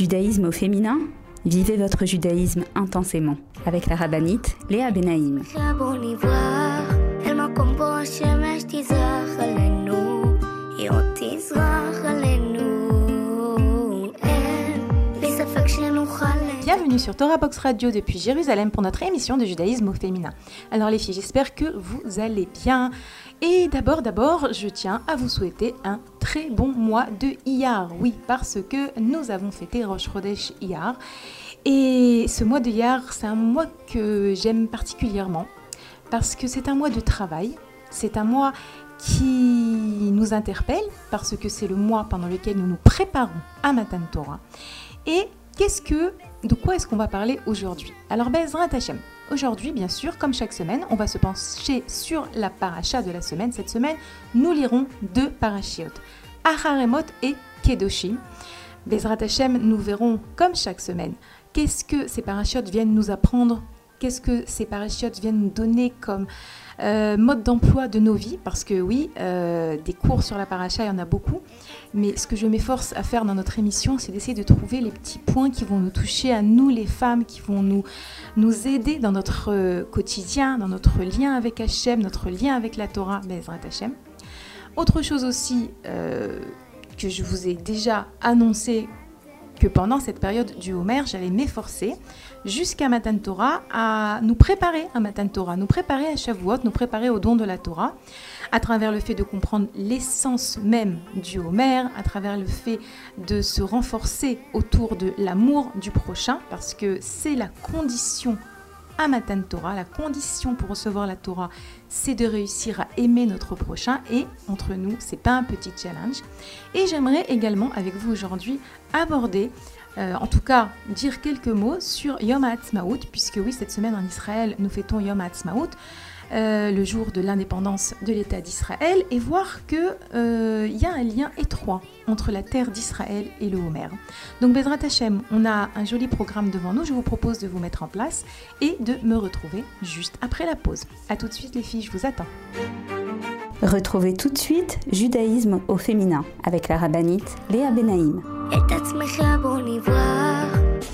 Judaïsme au féminin Vivez votre judaïsme intensément avec la rabbinite Léa Benaïm. Bienvenue sur Torah Box Radio depuis Jérusalem pour notre émission de judaïsme au féminin. Alors les filles, j'espère que vous allez bien. Et d'abord, d'abord, je tiens à vous souhaiter un très bon mois de Iyar. Oui, parce que nous avons fêté Rosh Chodesh Iyar. Et ce mois de Iyar, c'est un mois que j'aime particulièrement parce que c'est un mois de travail. C'est un mois qui nous interpelle parce que c'est le mois pendant lequel nous nous préparons à Matan Torah. Et qu'est-ce que, de quoi est-ce qu'on va parler aujourd'hui? Alors, Bezrat Hashem, Aujourd'hui, bien sûr, comme chaque semaine, on va se pencher sur la paracha de la semaine. Cette semaine, nous lirons deux parachiotes, Acharemot et Kedoshim. Bezrat Hashem, nous verrons, comme chaque semaine, qu'est-ce que ces parachiotes viennent nous apprendre, qu'est-ce que ces parachiotes viennent nous donner comme euh, mode d'emploi de nos vies, parce que oui, euh, des cours sur la paracha, il y en a beaucoup, mais ce que je m'efforce à faire dans notre émission, c'est d'essayer de trouver les petits points qui vont nous toucher à nous, les femmes, qui vont nous, aider dans notre euh, quotidien, dans notre lien avec Hachem, notre lien avec la Torah, Bezrat Hachem. Autre chose aussi que je vous ai déjà annoncé que pendant cette période du Homer, j'allais m'efforcer jusqu'à Matan Torah à nous préparer à Matan Torah, nous préparer à Shavuot, nous préparer au don de la Torah, à travers le fait de comprendre l'essence même du Homer, à travers le fait de se renforcer autour de l'amour du prochain, parce que c'est la condition à Matan Torah. La condition pour recevoir la Torah, c'est de réussir à aimer notre prochain et entre nous, c'est pas un petit challenge. Et j'aimerais également avec vous aujourd'hui aborder euh, en tout cas, dire quelques mots sur Yom HaAtzmaut, puisque oui, cette semaine en Israël, nous fêtons Yom HaAtzmaut. Euh, le jour de l'indépendance de l'État d'Israël et voir qu'il euh, y a un lien étroit entre la terre d'Israël et le Homer. Donc Bezrat Hashem, on a un joli programme devant nous, je vous propose de vous mettre en place et de me retrouver juste après la pause. A tout de suite les filles, je vous attends. Retrouvez tout de suite Judaïsme au féminin avec la rabbinite Léa Benaïm.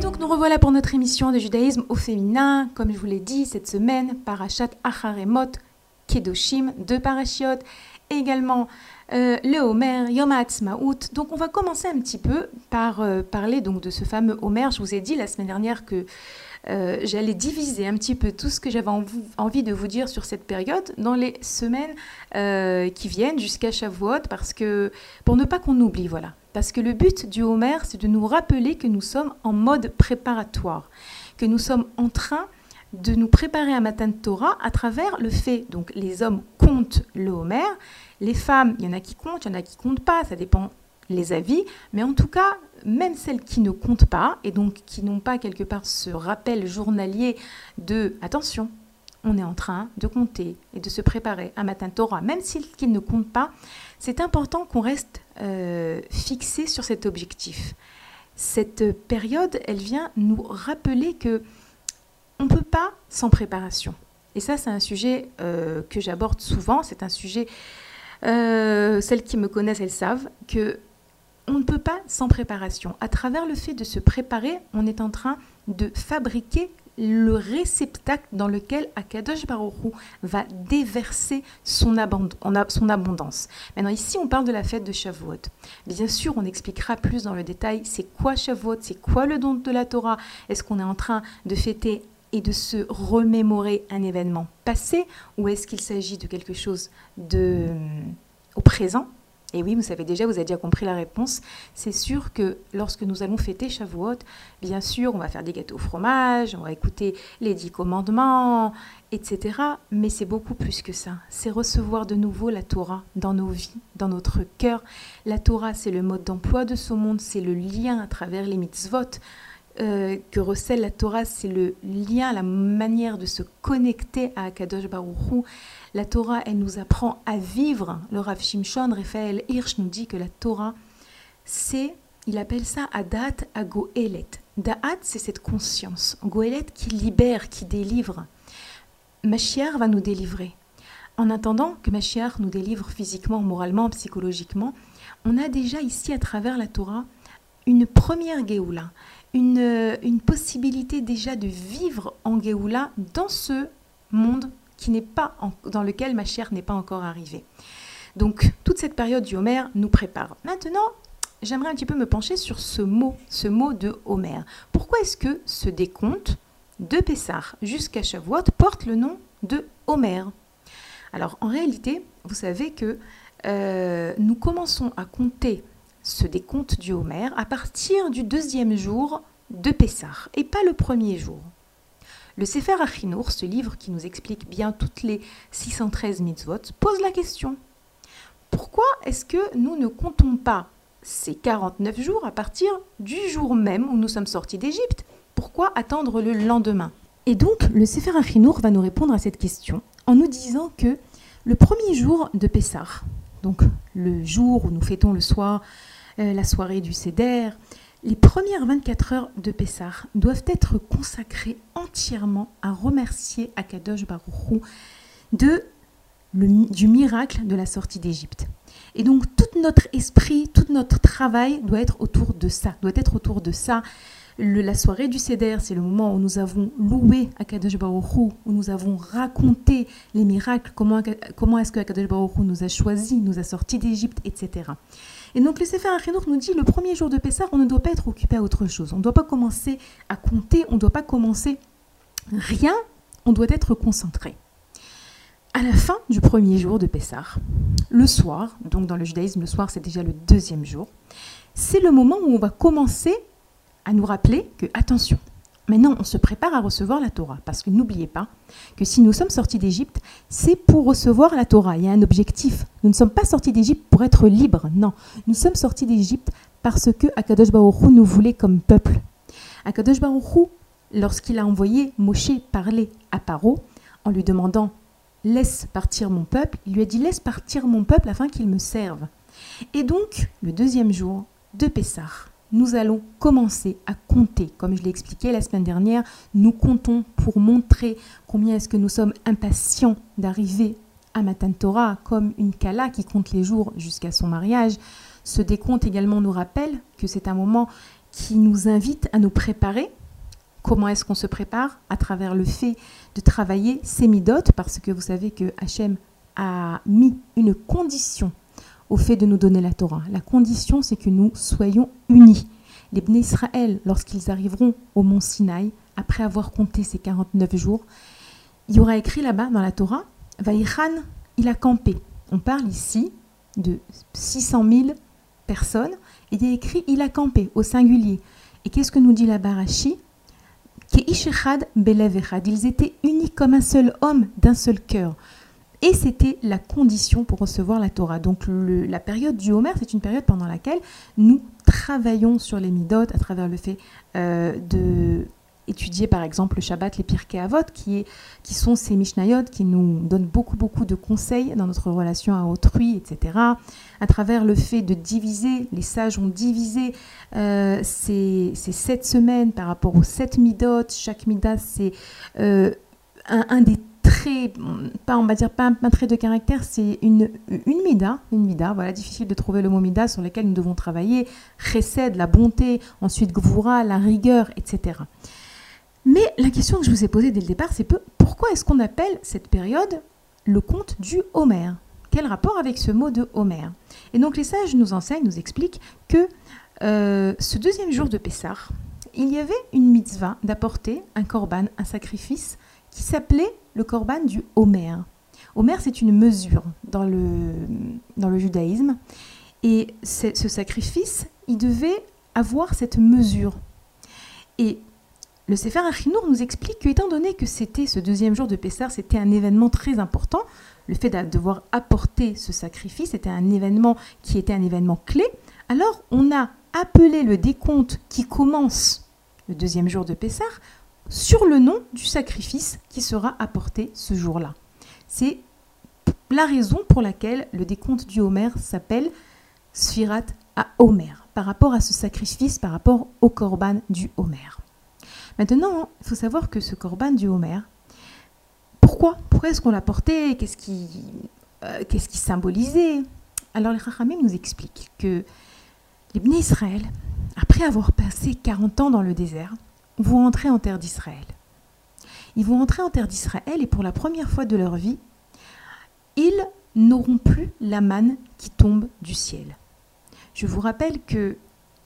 Donc nous revoilà pour notre émission de judaïsme au féminin. Comme je vous l'ai dit, cette semaine, Parashat Acharemot, Kedoshim, deux parachiotes, également euh, le Homer, Yom HaAtzmaut. Donc on va commencer un petit peu par euh, parler donc de ce fameux Homer. Je vous ai dit la semaine dernière que euh, j'allais diviser un petit peu tout ce que j'avais envie de vous dire sur cette période dans les semaines qui viennent jusqu'à Shavuot, parce que pour ne pas qu'on oublie, voilà. Parce que le but du Homer, c'est de nous rappeler que nous sommes en mode préparatoire, que nous sommes en train de nous préparer à Matan Torah à travers le fait, donc les hommes comptent le Homer, les femmes, il y en a qui comptent, il y en a qui comptent pas, ça dépend les avis, mais en tout cas, même celles qui ne comptent pas et donc qui n'ont pas quelque part ce rappel journalier de attention, on est en train de compter et de se préparer à Matan Torah, même s'ils ne comptent pas, c'est important qu'on reste euh, fixé sur cet objectif. Cette période, elle vient nous rappeler que on ne peut pas sans préparation. Et ça, c'est un sujet euh, que j'aborde souvent. C'est un sujet Euh, celles qui me connaissent, elles savent que on ne peut pas sans préparation. À travers le fait de se préparer, on est en train de fabriquer le réceptacle dans lequel Akadosh Baruchou va déverser son, son abondance. Maintenant, ici, on parle de la fête de Shavuot. Bien sûr, on expliquera plus dans le détail c'est quoi Shavuot, c'est quoi le don de la Torah. Est-ce qu'on est en train de fêter et de se remémorer un événement passé ou est-ce qu'il s'agit de quelque chose de, au présent? Et oui, vous savez déjà, vous avez déjà compris la réponse. C'est sûr que lorsque nous allons fêter Shavuot, bien sûr, on va faire des gâteaux au fromage, on va écouter les dix commandements, etc. Mais c'est beaucoup plus que ça. C'est recevoir de nouveau la Torah dans nos vies, dans notre cœur. La Torah, c'est le mode d'emploi de ce monde, c'est le lien à travers les mitzvot. Euh, que recèle la Torah, c'est le lien, la manière de se connecter à Akadosh Baruch La Torah, elle nous apprend à vivre. Le Rav Shimshon, Raphaël Hirsch nous dit que la Torah, c'est, il appelle ça Adat à Goélet. Da'at, c'est cette conscience. Goélet qui libère, qui délivre. Mashiach va nous délivrer. En attendant que Mashiach nous délivre physiquement, moralement, psychologiquement, on a déjà ici à travers la Torah une première Géoula une, possibilité déjà de vivre en Géoula dans ce monde n'est pas dans lequel ma chère n'est pas encore arrivée. Donc toute cette période du Homer nous prépare. Maintenant, j'aimerais un petit peu me pencher sur ce mot, ce mot de Homer. Pourquoi est-ce que ce décompte de Pessar jusqu'à Shavuot porte le nom de Homer? Alors en réalité, vous savez que euh, nous commençons à compter ce décompte du Homer à partir du deuxième jour de Pessah, et pas le premier jour. Le Sefer Achinour, ce livre qui nous explique bien toutes les 613 mitzvot, pose la question. Pourquoi est-ce que nous ne comptons pas ces 49 jours à partir du jour même où nous sommes sortis d'Égypte? Pourquoi attendre le lendemain? Et donc, le Sefer Achinour va nous répondre à cette question en nous disant que le premier jour de Pessah, donc le jour où nous fêtons le soir euh, la soirée du Seder, les premières 24 heures de Pessah doivent être consacrées entièrement à remercier Akadosh Baruchou de du miracle de la sortie d'Égypte. Et donc tout notre esprit, tout notre travail doit être autour de ça, doit être autour de ça. la soirée du Seder, c'est le moment où nous avons loué Akadosh Baruch où nous avons raconté les miracles, comment, comment est-ce que Akadosh Baruch nous a choisis, nous a sortis d'Égypte, etc. Et donc le Sefer Achinour nous dit le premier jour de Pessah, on ne doit pas être occupé à autre chose. On ne doit pas commencer à compter, on ne doit pas commencer rien, on doit être concentré. À la fin du premier jour de Pessah, le soir, donc dans le judaïsme, le soir c'est déjà le deuxième jour, c'est le moment où on va commencer à nous rappeler que, attention, Maintenant, on se prépare à recevoir la Torah, parce que n'oubliez pas que si nous sommes sortis d'Égypte, c'est pour recevoir la Torah. Il y a un objectif. Nous ne sommes pas sortis d'Égypte pour être libres, non. Nous sommes sortis d'Égypte parce que Akadosh Baruch nous voulait comme peuple. Akadosh Baruch lorsqu'il a envoyé Moshe parler à Paro, en lui demandant Laisse partir mon peuple, il lui a dit Laisse partir mon peuple afin qu'il me serve. Et donc, le deuxième jour de Pessah, nous allons commencer à compter. Comme je l'ai expliqué la semaine dernière, nous comptons pour montrer combien est-ce que nous sommes impatients d'arriver à Matan Torah, comme une Kala qui compte les jours jusqu'à son mariage. Ce décompte également nous rappelle que c'est un moment qui nous invite à nous préparer. Comment est-ce qu'on se prépare? À travers le fait de travailler ses midotes, parce que vous savez que Hachem a mis une condition au fait de nous donner la Torah. La condition, c'est que nous soyons unis. Les Bnei Israël, lorsqu'ils arriveront au mont Sinaï, après avoir compté ces 49 jours, il y aura écrit là-bas dans la Torah, Vaïchan, il a campé. On parle ici de 600 000 personnes. Il est écrit, il a campé au singulier. Et qu'est-ce que nous dit la Barachi Ils étaient unis comme un seul homme, d'un seul cœur. Et c'était la condition pour recevoir la Torah. Donc la période du Homer, c'est une période pendant laquelle nous travaillons sur les midot à travers le fait euh, de étudier par exemple le Shabbat, les Pirkei Avot, qui, sont ces Mishnayot qui nous donnent beaucoup beaucoup de conseils dans notre relation à autrui, etc. À travers le fait de diviser, les sages ont divisé euh, ces, sept semaines par rapport aux sept midot. Chaque midat, c'est euh, un, un, des pas on va dire pas un, trait de caractère, c'est une, une mida, une mida, voilà, difficile de trouver le mot mida sur lequel nous devons travailler, chesed, la bonté, ensuite gvura, la rigueur, etc. Mais la question que je vous ai posée dès le départ, c'est pourquoi est-ce qu'on appelle cette période le conte du Homère Quel rapport avec ce mot de Homère Et donc les sages nous enseignent, nous expliquent que euh, ce deuxième jour de Pessah, il y avait une mitzvah d'apporter un korban, un sacrifice, qui s'appelait le korban du Homer. Homer, c'est une mesure dans le, dans le judaïsme. Et ce sacrifice, il devait avoir cette mesure. Et le Sefer Achinour nous explique que, étant donné que c'était ce deuxième jour de Pessah, c'était un événement très important, le fait de devoir apporter ce sacrifice était un événement qui était un événement clé, alors on a appelé le décompte qui commence le deuxième jour de Pessah sur le nom du sacrifice qui sera apporté ce jour-là. C'est la raison pour laquelle le décompte du Homer s'appelle Sfirat à Homer, par rapport à ce sacrifice, par rapport au korban du Homer. Maintenant, il faut savoir que ce korban du Homer, pourquoi? Pourquoi est-ce qu'on l'a porté? Qu'est-ce qui, euh, symbolisait? Alors les Rachamim nous expliquent que les Israël, après avoir passé 40 ans dans le désert, vont entrer en terre d'Israël. Ils vont entrer en terre d'Israël et pour la première fois de leur vie, ils n'auront plus la manne qui tombe du ciel. Je vous rappelle que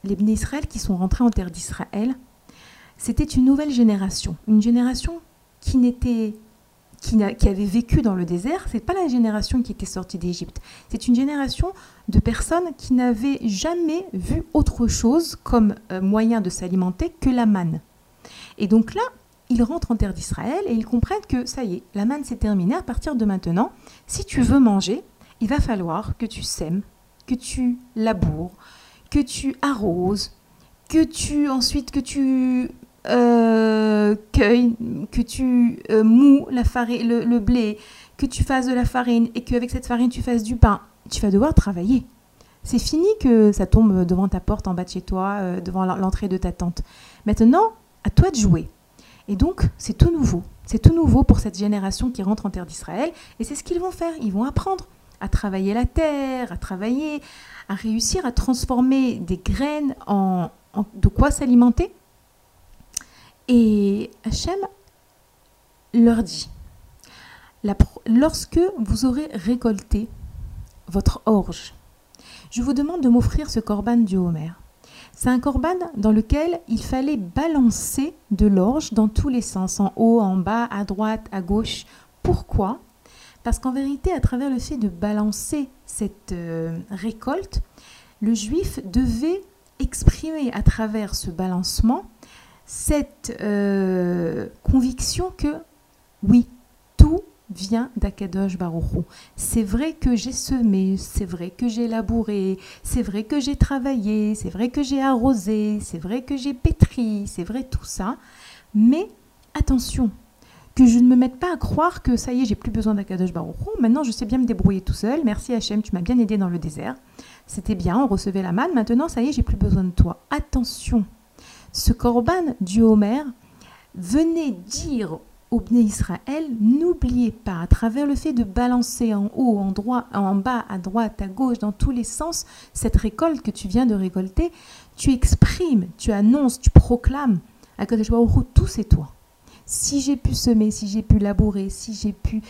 les Bnei Israël qui sont rentrés en terre d'Israël, c'était une nouvelle génération, une génération qui n'était qui, avait vécu dans le désert, c'est pas la génération qui était sortie d'Égypte. C'est une génération de personnes qui n'avaient jamais vu autre chose comme euh, moyen de s'alimenter que la manne. Et donc là, ils rentrent en terre d'Israël et ils comprennent que ça y est, la manne s'est terminée. À partir de maintenant, si tu veux manger, il va falloir que tu sèmes, que tu laboures, que tu arroses, que tu ensuite que tu euh, cueilles, que tu euh, mous la farine, le, blé, que tu fasses de la farine et qu'avec cette farine tu fasses du pain. Tu vas devoir travailler. C'est fini que ça tombe devant ta porte en bas de chez toi, euh, devant l'entrée de ta tente. Maintenant, à toi de jouer. Et donc, c'est tout nouveau. C'est tout nouveau pour cette génération qui rentre en terre d'Israël. Et c'est ce qu'ils vont faire. Ils vont apprendre à travailler la terre, à travailler, à réussir à transformer des graines en, de quoi s'alimenter. Et Hachem leur dit, lorsque vous aurez récolté votre orge, je vous demande de m'offrir ce corban du Homer. C'est un korban dans lequel il fallait balancer de l'orge dans tous les sens, en haut, en bas, à droite, à gauche. Pourquoi? Parce qu'en vérité, à travers le fait de balancer cette euh, récolte, le juif devait exprimer à travers ce balancement cette euh, conviction que oui, vient d'Akadosh Baruchou. C'est vrai que j'ai semé, c'est vrai que j'ai labouré, c'est vrai que j'ai travaillé, c'est vrai que j'ai arrosé, c'est vrai que j'ai pétri, c'est vrai tout ça. Mais attention, que je ne me mette pas à croire que ça y est, j'ai plus besoin d'Akadosh Baruchou. Maintenant, je sais bien me débrouiller tout seul. Merci Hachem, tu m'as bien aidé dans le désert. C'était bien, on recevait la manne. Maintenant, ça y est, j'ai plus besoin de toi. Attention, ce korban du Homer venait dire au Israël, n'oubliez pas, à travers le fait de balancer en haut, en, droit, en bas, à droite, à gauche, dans tous les sens, cette récolte que tu viens de récolter, tu exprimes, tu annonces, tu proclames à côté de tout c'est toi. Si j'ai pu semer, si j'ai pu labourer, si j'ai pu,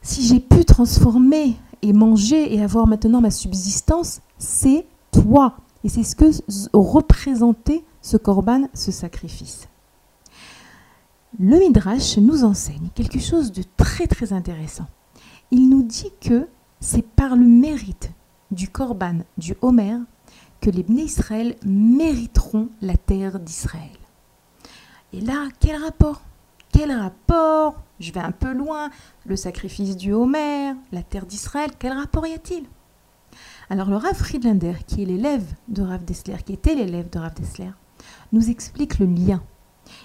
si j'ai pu transformer et manger et avoir maintenant ma subsistance, c'est toi. Et c'est ce que représentait ce corban, ce sacrifice le Midrash nous enseigne quelque chose de très très intéressant. Il nous dit que c'est par le mérite du Korban, du Homer, que les Bnei Israël mériteront la terre d'Israël. Et là, quel rapport? Quel rapport? Je vais un peu loin. Le sacrifice du Homer, la terre d'Israël, quel rapport y a-t-il? Alors le Rav Friedlander, qui est l'élève de Rav Dessler, qui était l'élève de Rav Dessler, nous explique le lien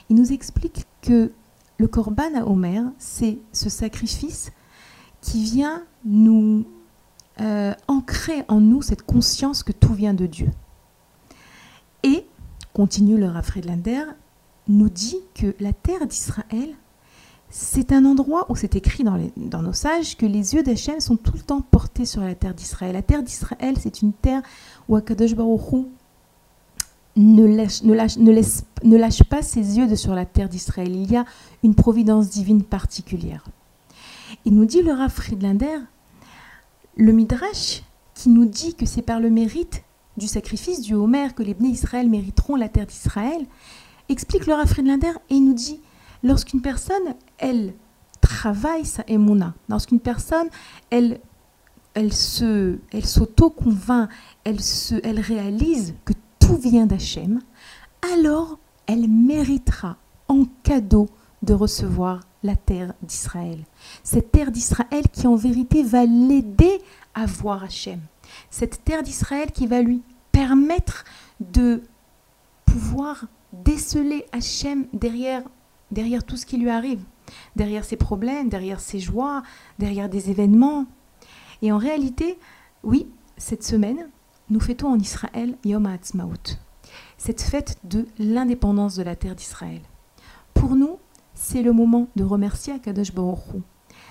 il nous explique que le Corban à Homer, c'est ce sacrifice qui vient nous euh, ancrer en nous cette conscience que tout vient de Dieu. Et, continue le Rav nous dit que la terre d'Israël, c'est un endroit où c'est écrit dans, nos sages que les yeux d'Hachem sont tout le temps portés sur la terre d'Israël. La terre d'Israël, c'est une terre où Akadosh Baruch ne lâche, ne, lâche, ne, ne lâche pas ses yeux sur la terre d'Israël. Il y a une providence divine particulière. Il nous dit le Rav Friedlander, le Midrash, qui nous dit que c'est par le mérite du sacrifice du Homer que les Bnei Israël mériteront la terre d'Israël, explique le Rav Friedlander et il nous dit lorsqu'une personne, elle travaille sa émouna, lorsqu'une personne, elle, elle se, s'auto-convainc, elle, se, elle réalise que tout vient d'Hachem, alors elle méritera en cadeau de recevoir la terre d'Israël. Cette terre d'Israël qui en vérité va l'aider à voir Hachem. Cette terre d'Israël qui va lui permettre de pouvoir déceler Hachem derrière, derrière tout ce qui lui arrive, derrière ses problèmes, derrière ses joies, derrière des événements. Et en réalité, oui, cette semaine, nous fêtons en Israël Yom HaAtzmaut, cette fête de l'indépendance de la terre d'Israël. Pour nous, c'est le moment de remercier Akadosh Baruch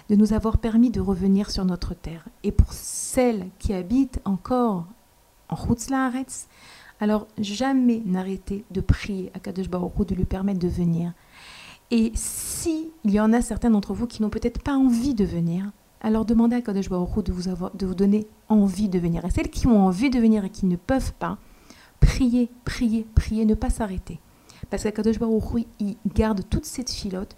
de nous avoir permis de revenir sur notre terre. Et pour celles qui habitent encore en Chutz La'aretz, alors jamais n'arrêtez de prier à Kadosh de lui permettre de venir. Et si il y en a certains d'entre vous qui n'ont peut-être pas envie de venir, alors demandez à Kadosh Baruch de vous, de vous donner envie de venir. Et celles qui ont envie de venir et qui ne peuvent pas, priez, priez, priez, ne pas s'arrêter. Parce qu'Akadosh Baruch il garde toute cette filote.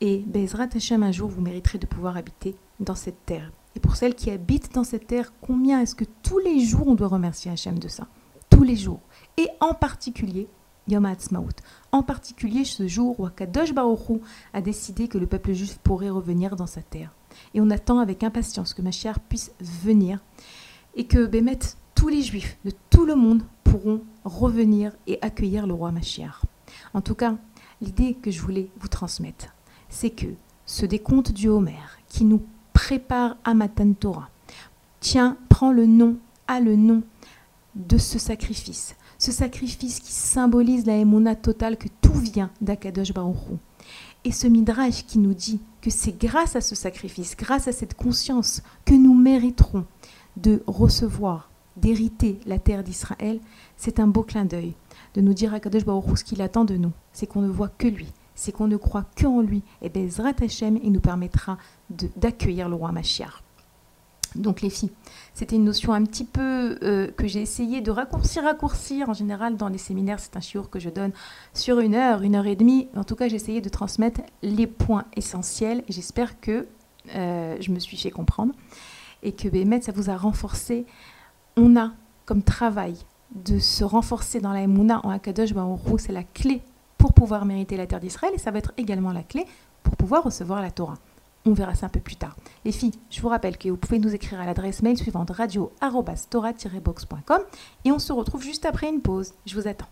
Et Bezrat Hashem, un jour, vous mériterez de pouvoir habiter dans cette terre. Et pour celles qui habitent dans cette terre, combien est-ce que tous les jours on doit remercier Hachem de ça? Tous les jours. Et en particulier, Yom HaAtzmaut. En particulier ce jour où Akadosh Baruch a décidé que le peuple juif pourrait revenir dans sa terre. Et on attend avec impatience que Mashiach puisse venir et que Bémet, tous les juifs de tout le monde pourront revenir et accueillir le roi Mashiach. En tout cas, l'idée que je voulais vous transmettre, c'est que ce décompte du Homer qui nous prépare à Matan Torah, tiens, prend le nom, a le nom de ce sacrifice. Ce sacrifice qui symbolise la émona totale que tout vient d'Akadosh Baruch Hu. Et ce midrash qui nous dit que c'est grâce à ce sacrifice, grâce à cette conscience que nous mériterons de recevoir, d'hériter la terre d'Israël, c'est un beau clin d'œil de nous dire à Kadosh Baruch ce qu'il attend de nous, c'est qu'on ne voit que lui, c'est qu'on ne croit que lui. Et Bezrat Hashem, il nous permettra d'accueillir le roi Mashiach. Donc les filles, c'était une notion un petit peu euh, que j'ai essayé de raccourcir, raccourcir. En général, dans les séminaires, c'est un chiour que je donne sur une heure, une heure et demie. En tout cas, j'ai essayé de transmettre les points essentiels. J'espère que euh, je me suis fait comprendre et que Bémet, ça vous a renforcé. On a comme travail de se renforcer dans la Emouna en Akadosh Baruch Hu, c'est la clé pour pouvoir mériter la terre d'Israël et ça va être également la clé pour pouvoir recevoir la Torah. On verra ça un peu plus tard. Les filles, je vous rappelle que vous pouvez nous écrire à l'adresse mail suivante radio-torah-box.com et on se retrouve juste après une pause. Je vous attends.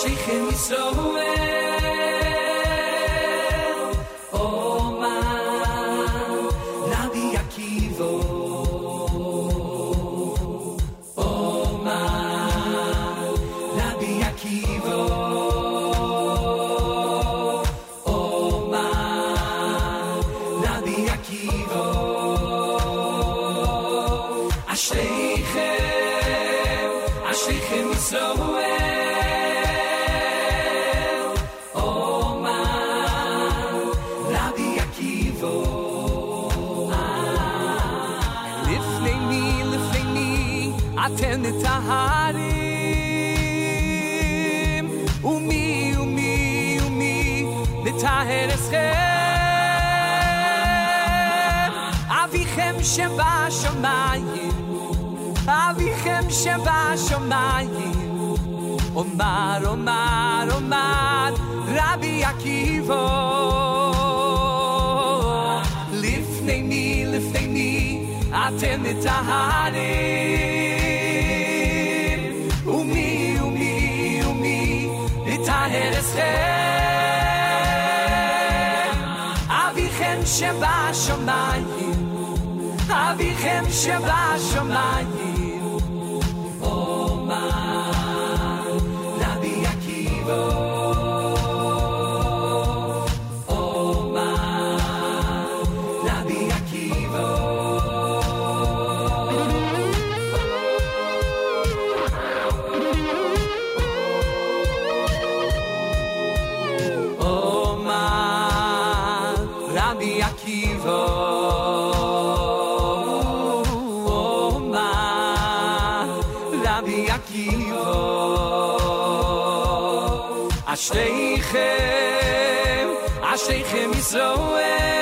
Shlichim Yisroel ארצכם. אביכם שבשמיים, אביכם שבשמיים. אומר, אומר, אומר, רבי עקיבו. לפני מי, לפני מי, אתם מטהרים. שבשמיים, אביכם שבשמיים, אשריכם ישראל.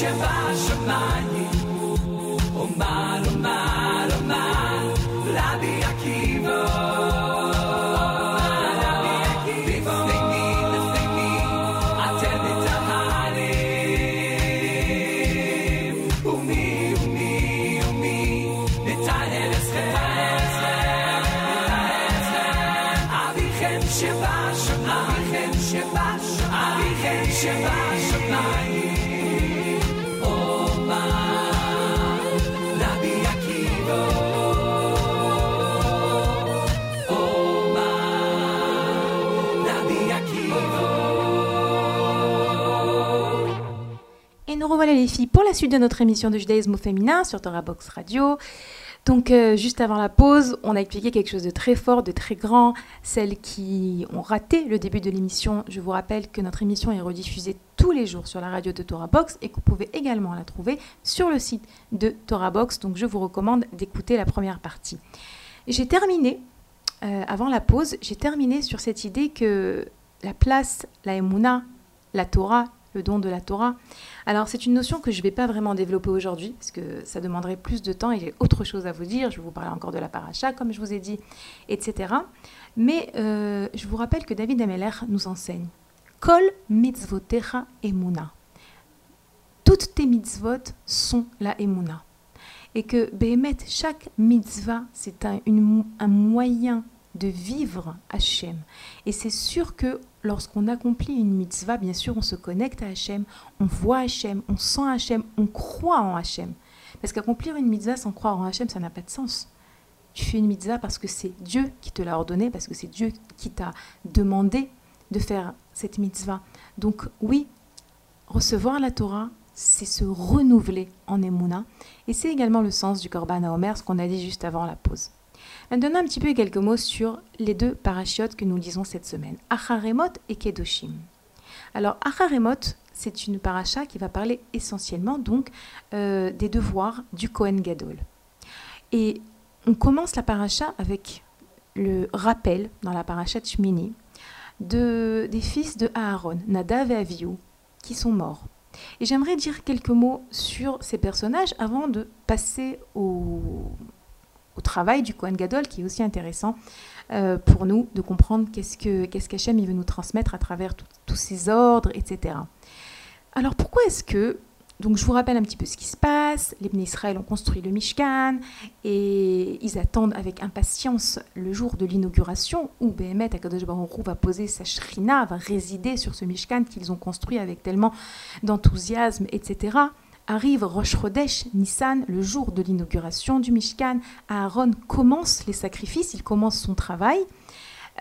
się wasz, mań. Revoilà les filles pour la suite de notre émission de judaïsme au féminin sur Torah Box Radio. Donc euh, juste avant la pause, on a expliqué quelque chose de très fort, de très grand. Celles qui ont raté le début de l'émission, je vous rappelle que notre émission est rediffusée tous les jours sur la radio de Torah Box et que vous pouvez également la trouver sur le site de Torah Box. Donc je vous recommande d'écouter la première partie. J'ai terminé, euh, avant la pause, j'ai terminé sur cette idée que la place, la Emouna, la Torah, le don de la Torah, alors c'est une notion que je ne vais pas vraiment développer aujourd'hui, parce que ça demanderait plus de temps et j'ai autre chose à vous dire. Je vais vous parler encore de la paracha, comme je vous ai dit, etc. Mais euh, je vous rappelle que David Ameller nous enseigne Kol mitzvotecha emuna. Toutes tes mitzvot sont la emuna. Et que Behemet, chaque mitzvah, c'est un, moyen de vivre Hachem. Et c'est sûr que lorsqu'on accomplit une mitzvah, bien sûr, on se connecte à Hachem, on voit Hachem, on sent Hachem, on croit en Hachem. Parce qu'accomplir une mitzvah sans croire en Hachem, ça n'a pas de sens. Tu fais une mitzvah parce que c'est Dieu qui te l'a ordonné, parce que c'est Dieu qui t'a demandé de faire cette mitzvah. Donc oui, recevoir la Torah, c'est se renouveler en Emouna. Et c'est également le sens du Korban Omer, ce qu'on a dit juste avant la pause. Maintenant, un petit peu quelques mots sur les deux parachiotes que nous lisons cette semaine, Acharemot et Kedoshim. Alors, Acharemot, c'est une paracha qui va parler essentiellement donc euh, des devoirs du Kohen Gadol. Et on commence la paracha avec le rappel dans la paracha Shmini de, des fils de Aaron, Nadav et Avihu, qui sont morts. Et j'aimerais dire quelques mots sur ces personnages avant de passer au, au travail du Kohen Gadol, qui est aussi intéressant euh, pour nous de comprendre qu'est-ce que qu'est-ce qu'Hachem il veut nous transmettre à travers tous ces ordres, etc. Alors pourquoi est-ce que donc je vous rappelle un petit peu ce qui se passe. Les Bnei Israël ont construit le Mishkan et ils attendent avec impatience le jour de l'inauguration où Behemet Akadosh Baruch Hu va poser sa shrina, va résider sur ce Mishkan qu'ils ont construit avec tellement d'enthousiasme, etc. Arrive Rosh Nissan, le jour de l'inauguration du Mishkan. Aaron commence les sacrifices, il commence son travail.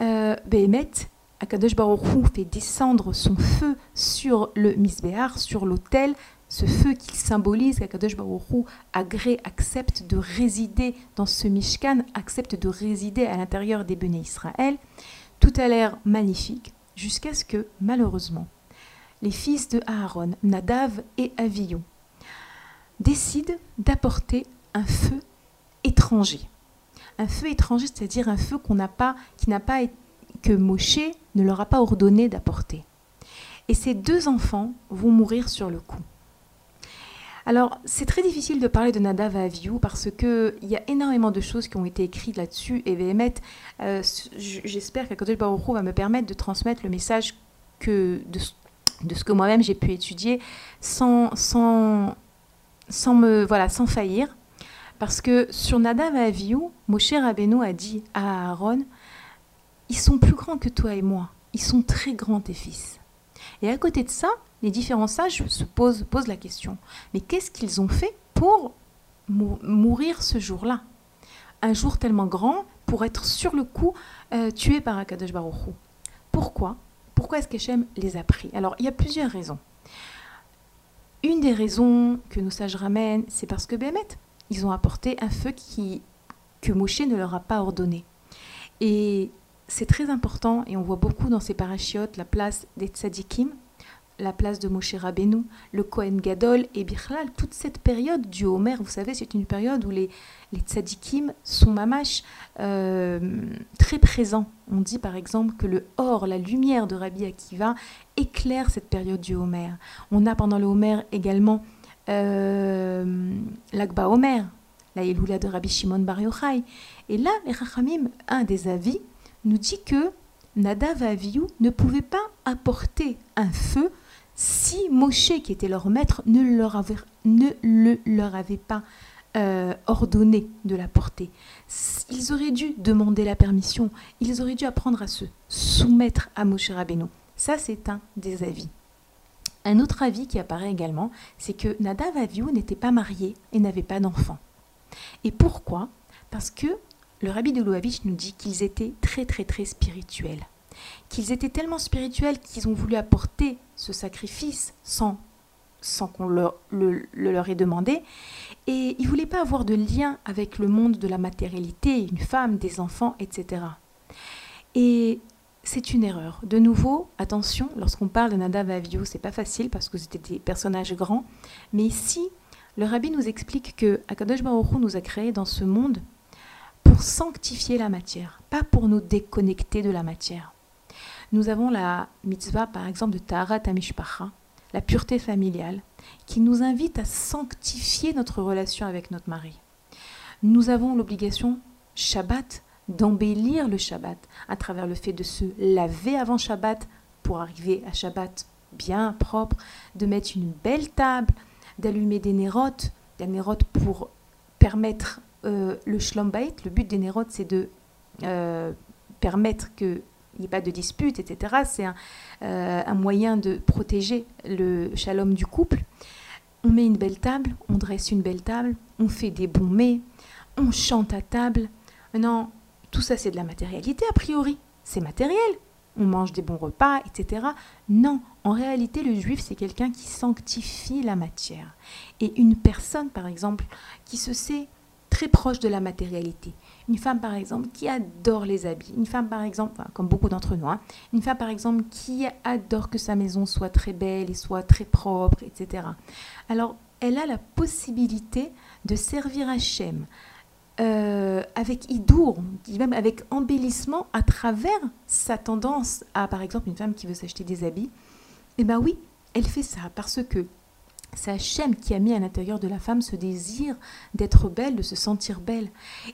Euh, Behemet, Akadosh Baruch fait descendre son feu sur le Misbéar, sur l'autel, ce feu qui symbolise qu'Akadosh Baruch Hu agrée, accepte de résider dans ce Mishkan, accepte de résider à l'intérieur des Béné Israël. Tout a l'air magnifique, jusqu'à ce que, malheureusement, les fils de Aaron, Nadav et Avihu, décident d'apporter un feu étrange étranger. Un feu étranger, c'est-à-dire un feu qu'on n'a pas, qui n'a pas, que Moshe ne leur a pas ordonné d'apporter. Et ces deux enfants vont mourir sur le coup. Alors, c'est très difficile de parler de Nadav à parce qu'il y a énormément de choses qui ont été écrites là-dessus. Et Véhémet, euh, j'espère qu'Akadosh Baruch va me permettre de transmettre le message que, de, de ce que moi-même j'ai pu étudier sans, sans, sans, me, voilà, sans faillir. Parce que sur Nadav et Aviou, Moshe Rabbeinu a dit à Aaron Ils sont plus grands que toi et moi. Ils sont très grands, tes fils. Et à côté de ça, les différents sages se posent, la question mais qu'est-ce qu'ils ont fait pour mourir ce jour-là? Un jour tellement grand pour être sur le coup euh, tué par Akadosh Baruch Pourquoi? Pourquoi est-ce qu'Hachem les a pris? Alors, il y a plusieurs raisons. Une des raisons que nos sages ramènent, c'est parce que Bémet, ils ont apporté un feu qui, que Moshe ne leur a pas ordonné. Et c'est très important, et on voit beaucoup dans ces parachiotes la place des tzadikim, la place de Moshe Rabbeinu, le Kohen Gadol et Bichlal, toute cette période du Homer, vous savez, c'est une période où les, les tzadikim sont mamash euh, très présents. On dit par exemple que le or, la lumière de Rabbi Akiva, éclaire cette période du Homer. On a pendant le Homer également euh, l'Akba Homer, la Eloula de Rabbi Shimon Bar Yochai. Et là, les Rachamim, un des avis, nous dit que Nadav Aviou ne pouvait pas apporter un feu si Moshe, qui était leur maître, ne leur avait, pas euh, ordonné de la porter. Ils auraient dû demander la permission, ils auraient dû apprendre à se soumettre à Moshe Rabbeinu. Ça, c'est un des avis. Un autre avis qui apparaît également, c'est que Nadav Aviou n'était pas marié et n'avait pas d'enfant. Et pourquoi? Parce que le rabbi de Louavitch nous dit qu'ils étaient très très très spirituels qu'ils étaient tellement spirituels qu'ils ont voulu apporter ce sacrifice sans, qu'on leur, le, leur ait demandé. Et ils ne voulaient pas avoir de lien avec le monde de la matérialité, une femme, des enfants, etc. Et c'est une erreur. De nouveau, attention, lorsqu'on parle de Nadav Avio, c'est pas facile parce que c'était des personnages grands. Mais ici, le rabbi nous explique que Akadosh Baruch nous a créés dans ce monde pour sanctifier la matière, pas pour nous déconnecter de la matière. Nous avons la mitzvah, par exemple, de Taharat Amishpacha, la pureté familiale, qui nous invite à sanctifier notre relation avec notre mari. Nous avons l'obligation, Shabbat, d'embellir le Shabbat à travers le fait de se laver avant Shabbat pour arriver à Shabbat bien propre, de mettre une belle table, d'allumer des nérotes, des nérotes pour permettre euh, le shlom Le but des nérotes, c'est de euh, permettre que n'y a pas de dispute, etc. C'est euh, un, moyen de protéger le shalom du couple. On met une belle table, on dresse une belle table, on fait des bons mets, on chante à table. Non, tout ça c'est de la matérialité a priori, c'est matériel. On mange des bons repas, etc. Non, en réalité, le juif, c'est quelqu'un qui sanctifie la matière. Et une personne, par exemple, qui se sait très proche de la matérialité, une femme, par exemple, qui adore les habits. Une femme, par exemple, comme beaucoup d'entre nous, hein, une femme, par exemple, qui adore que sa maison soit très belle et soit très propre, etc. Alors, elle a la possibilité de servir Hachem euh, avec idour, même avec embellissement à travers sa tendance à, par exemple, une femme qui veut s'acheter des habits. Eh bien oui, elle fait ça parce que c'est Hachem qui a mis à l'intérieur de la femme ce désir d'être belle, de se sentir belle.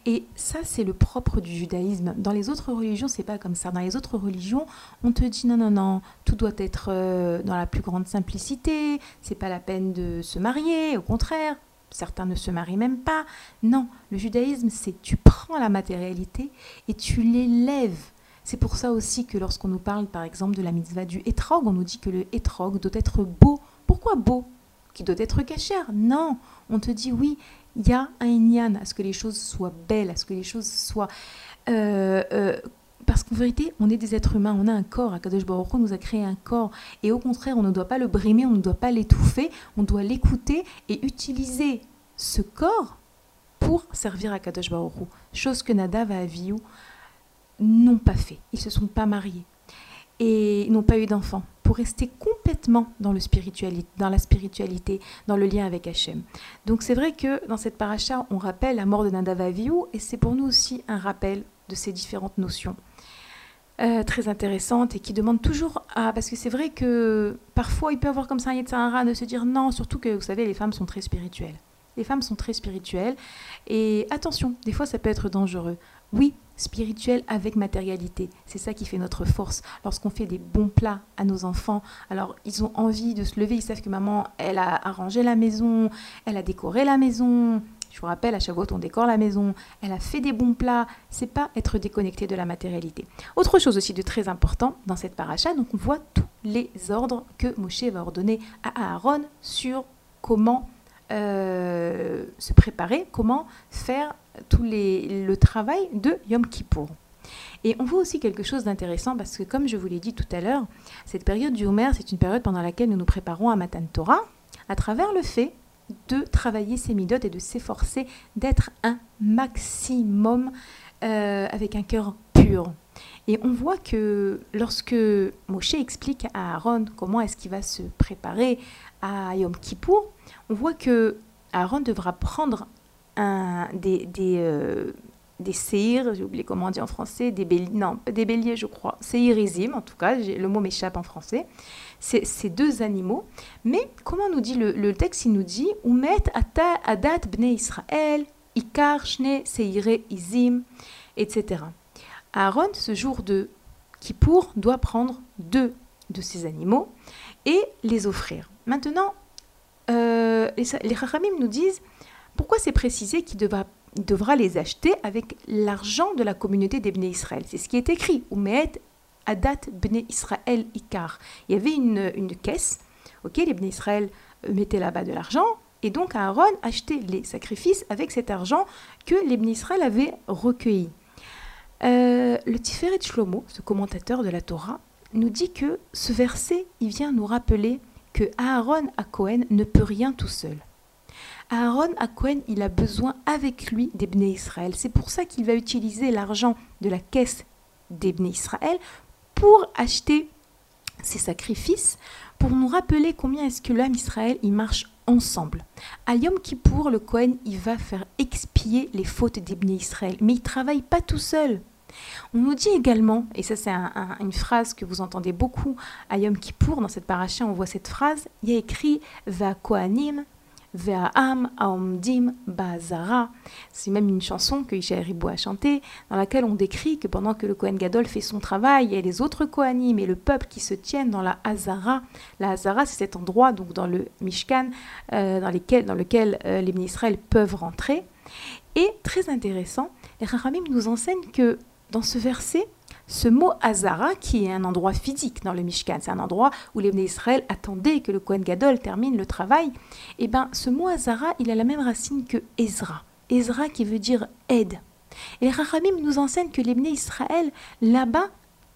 Et ça, c'est le propre du judaïsme. Dans les autres religions, c'est pas comme ça. Dans les autres religions, on te dit non, non, non, tout doit être euh, dans la plus grande simplicité. C'est pas la peine de se marier. Au contraire, certains ne se marient même pas. Non, le judaïsme, c'est tu prends la matérialité et tu l'élèves. C'est pour ça aussi que lorsqu'on nous parle, par exemple, de la mitzvah du hétrog, on nous dit que le hétrog doit être beau. Pourquoi beau? Qui doit être cachère. Non, on te dit oui, il y a un inyan à ce que les choses soient belles, à ce que les choses soient... Euh, euh, parce qu'en vérité, on est des êtres humains, on a un corps. Akadosh Baruch nous a créé un corps. Et au contraire, on ne doit pas le brimer, on ne doit pas l'étouffer, on doit l'écouter et utiliser ce corps pour servir à Kadosh Baruch Chose que Nadav et Aviou n'ont pas fait. Ils ne se sont pas mariés et n'ont pas eu d'enfants. Pour rester complètement dans, le spiritualité, dans la spiritualité, dans le lien avec Hachem. Donc c'est vrai que dans cette paracha, on rappelle la mort de Nadav Avihu et c'est pour nous aussi un rappel de ces différentes notions. Euh, très intéressantes et qui demandent toujours à... Parce que c'est vrai que parfois il peut avoir comme ça un Yetzirah de se dire non, surtout que vous savez, les femmes sont très spirituelles. Les femmes sont très spirituelles. Et attention, des fois ça peut être dangereux. Oui, spirituel avec matérialité. C'est ça qui fait notre force. Lorsqu'on fait des bons plats à nos enfants, alors ils ont envie de se lever, ils savent que maman, elle a arrangé la maison, elle a décoré la maison. Je vous rappelle, à fois on décore la maison, elle a fait des bons plats. C'est pas être déconnecté de la matérialité. Autre chose aussi de très important dans cette paracha, donc on voit tous les ordres que Moshe va ordonner à Aaron sur comment euh, se préparer, comment faire tout les, le travail de Yom Kippour. Et on voit aussi quelque chose d'intéressant parce que, comme je vous l'ai dit tout à l'heure, cette période du Homer, c'est une période pendant laquelle nous nous préparons à Matan Torah à travers le fait de travailler ses midotes et de s'efforcer d'être un maximum euh, avec un cœur pur. Et on voit que lorsque Moshe explique à Aaron comment est-ce qu'il va se préparer à Yom Kippour, on voit que Aaron devra prendre un, des, des, euh, des j'ai oublié comment on dit en français, des béliers, non, des béliers je crois, séirizim en tout cas, le mot m'échappe en français, ces deux animaux. Mais comment nous dit le, texte? Il nous dit « Umet adat bne Israël, ikar shne izim » etc. Aaron, ce jour de Kippour, doit prendre deux de ces animaux et les offrir. Maintenant, euh, les, les nous disent pourquoi c'est précisé qu'il devra, les acheter avec l'argent de la communauté des Israël? C'est ce qui est écrit. Umeet Adat Bnei Israël Ikar. Il y avait une, caisse, ok, les Bnei Israël mettaient là-bas de l'argent, et donc Aaron achetait les sacrifices avec cet argent que les Bnei Israël avaient recueilli. Euh, le Tiferet Shlomo, ce commentateur de la Torah, nous dit que ce verset, il vient nous rappeler que Aaron à Cohen ne peut rien tout seul. Aaron à Cohen, il a besoin avec lui des Israël. C'est pour ça qu'il va utiliser l'argent de la caisse des Israël pour acheter ses sacrifices, pour nous rappeler combien est-ce que l'homme Israël, il marche ensemble. À Yom Kippour, le Cohen, il va faire expier les fautes des Israël, mais il travaille pas tout seul. On nous dit également, et ça c'est une phrase que vous entendez beaucoup à Yom Kippour, dans cette paracha on voit cette phrase, il y a écrit Va Kohanim Ve'a'am aomdim bazara. C'est même une chanson que Ishaï Ribou a chantée, dans laquelle on décrit que pendant que le Kohen Gadol fait son travail, a les autres Kohanim et le peuple qui se tiennent dans la Hazara. La Hazara, c'est cet endroit, donc dans le Mishkan, euh, dans, lequel euh, les Israël peuvent rentrer. Et très intéressant, les Rahamim nous enseignent que dans ce verset, ce mot Hazara, qui est un endroit physique dans le Mishkan, c'est un endroit où les Israël attendaient que le Kohen Gadol termine le travail, et eh bien ce mot Hazara, il a la même racine que Ezra. Ezra qui veut dire aide. Et les Rachamim nous enseignent que les Israël, là-bas,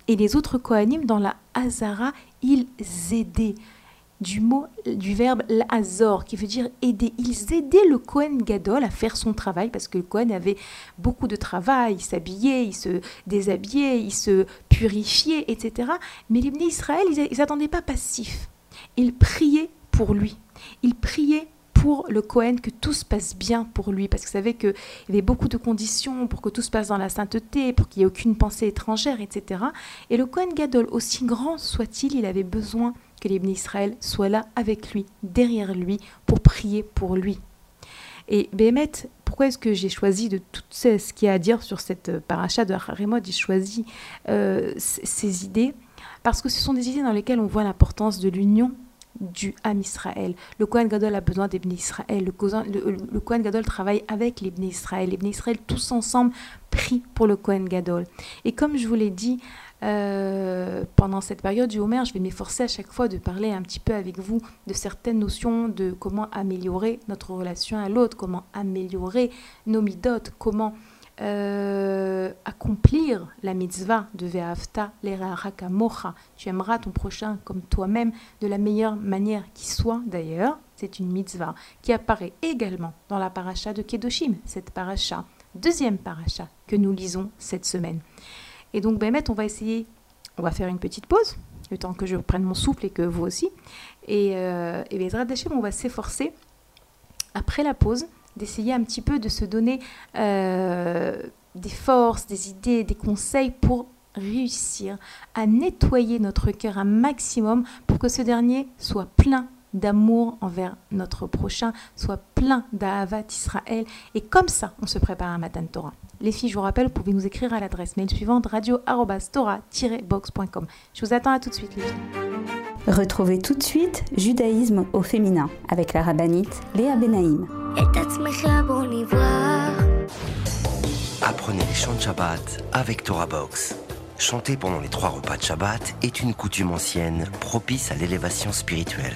et les autres Kohanim, dans la Hazara, ils aidaient du mot, du verbe l'azor, qui veut dire aider. Ils aidaient le Kohen Gadol à faire son travail, parce que le Kohen avait beaucoup de travail, il s'habillait, il se déshabillait, il se purifiait, etc. Mais les Israël, ils n'attendaient pas passifs. Ils priaient pour lui. Ils priaient pour le Cohen que tout se passe bien pour lui, parce que vous savez qu'il y avait beaucoup de conditions pour que tout se passe dans la sainteté, pour qu'il n'y ait aucune pensée étrangère, etc. Et le Cohen Gadol, aussi grand soit-il, il avait besoin que les Israël soient là avec lui, derrière lui, pour prier pour lui. Et Béhémet, pourquoi est-ce que j'ai choisi de tout ce qu'il y a à dire sur cette paracha de Harimod, j'ai choisi euh, ces idées Parce que ce sont des idées dans lesquelles on voit l'importance de l'union du Ham Israël. Le Kohen Gadol a besoin des Israël. Le, le, Kohen Gadol travaille avec les Israël. Les Israël tous ensemble prient pour le Kohen Gadol. Et comme je vous l'ai dit, euh, pendant cette période du Homer, je vais m'efforcer à chaque fois de parler un petit peu avec vous de certaines notions de comment améliorer notre relation à l'autre, comment améliorer nos midotes, comment euh, accomplir la mitzvah de l'era'araka mocha. Tu aimeras ton prochain comme toi-même de la meilleure manière qui soit d'ailleurs. C'est une mitzvah qui apparaît également dans la paracha de Kedoshim, cette paracha, deuxième paracha que nous lisons cette semaine. Et donc, Bémet, on va essayer, on va faire une petite pause le temps que je prenne mon souffle et que vous aussi. Et, euh, et on va s'efforcer, après la pause, d'essayer un petit peu de se donner euh, des forces, des idées, des conseils pour réussir à nettoyer notre cœur un maximum pour que ce dernier soit plein d'amour envers notre prochain, soit plein d'Ahavat Israël. Et comme ça, on se prépare à Matan Torah. Les filles, je vous rappelle, vous pouvez nous écrire à l'adresse mail suivante radio-tora-box.com. Je vous attends à tout de suite, les filles. Retrouvez tout de suite Judaïsme au féminin avec la rabbinite Léa Benaïm. Apprenez les chants de Shabbat avec Torah Box. Chanter pendant les trois repas de Shabbat est une coutume ancienne propice à l'élévation spirituelle.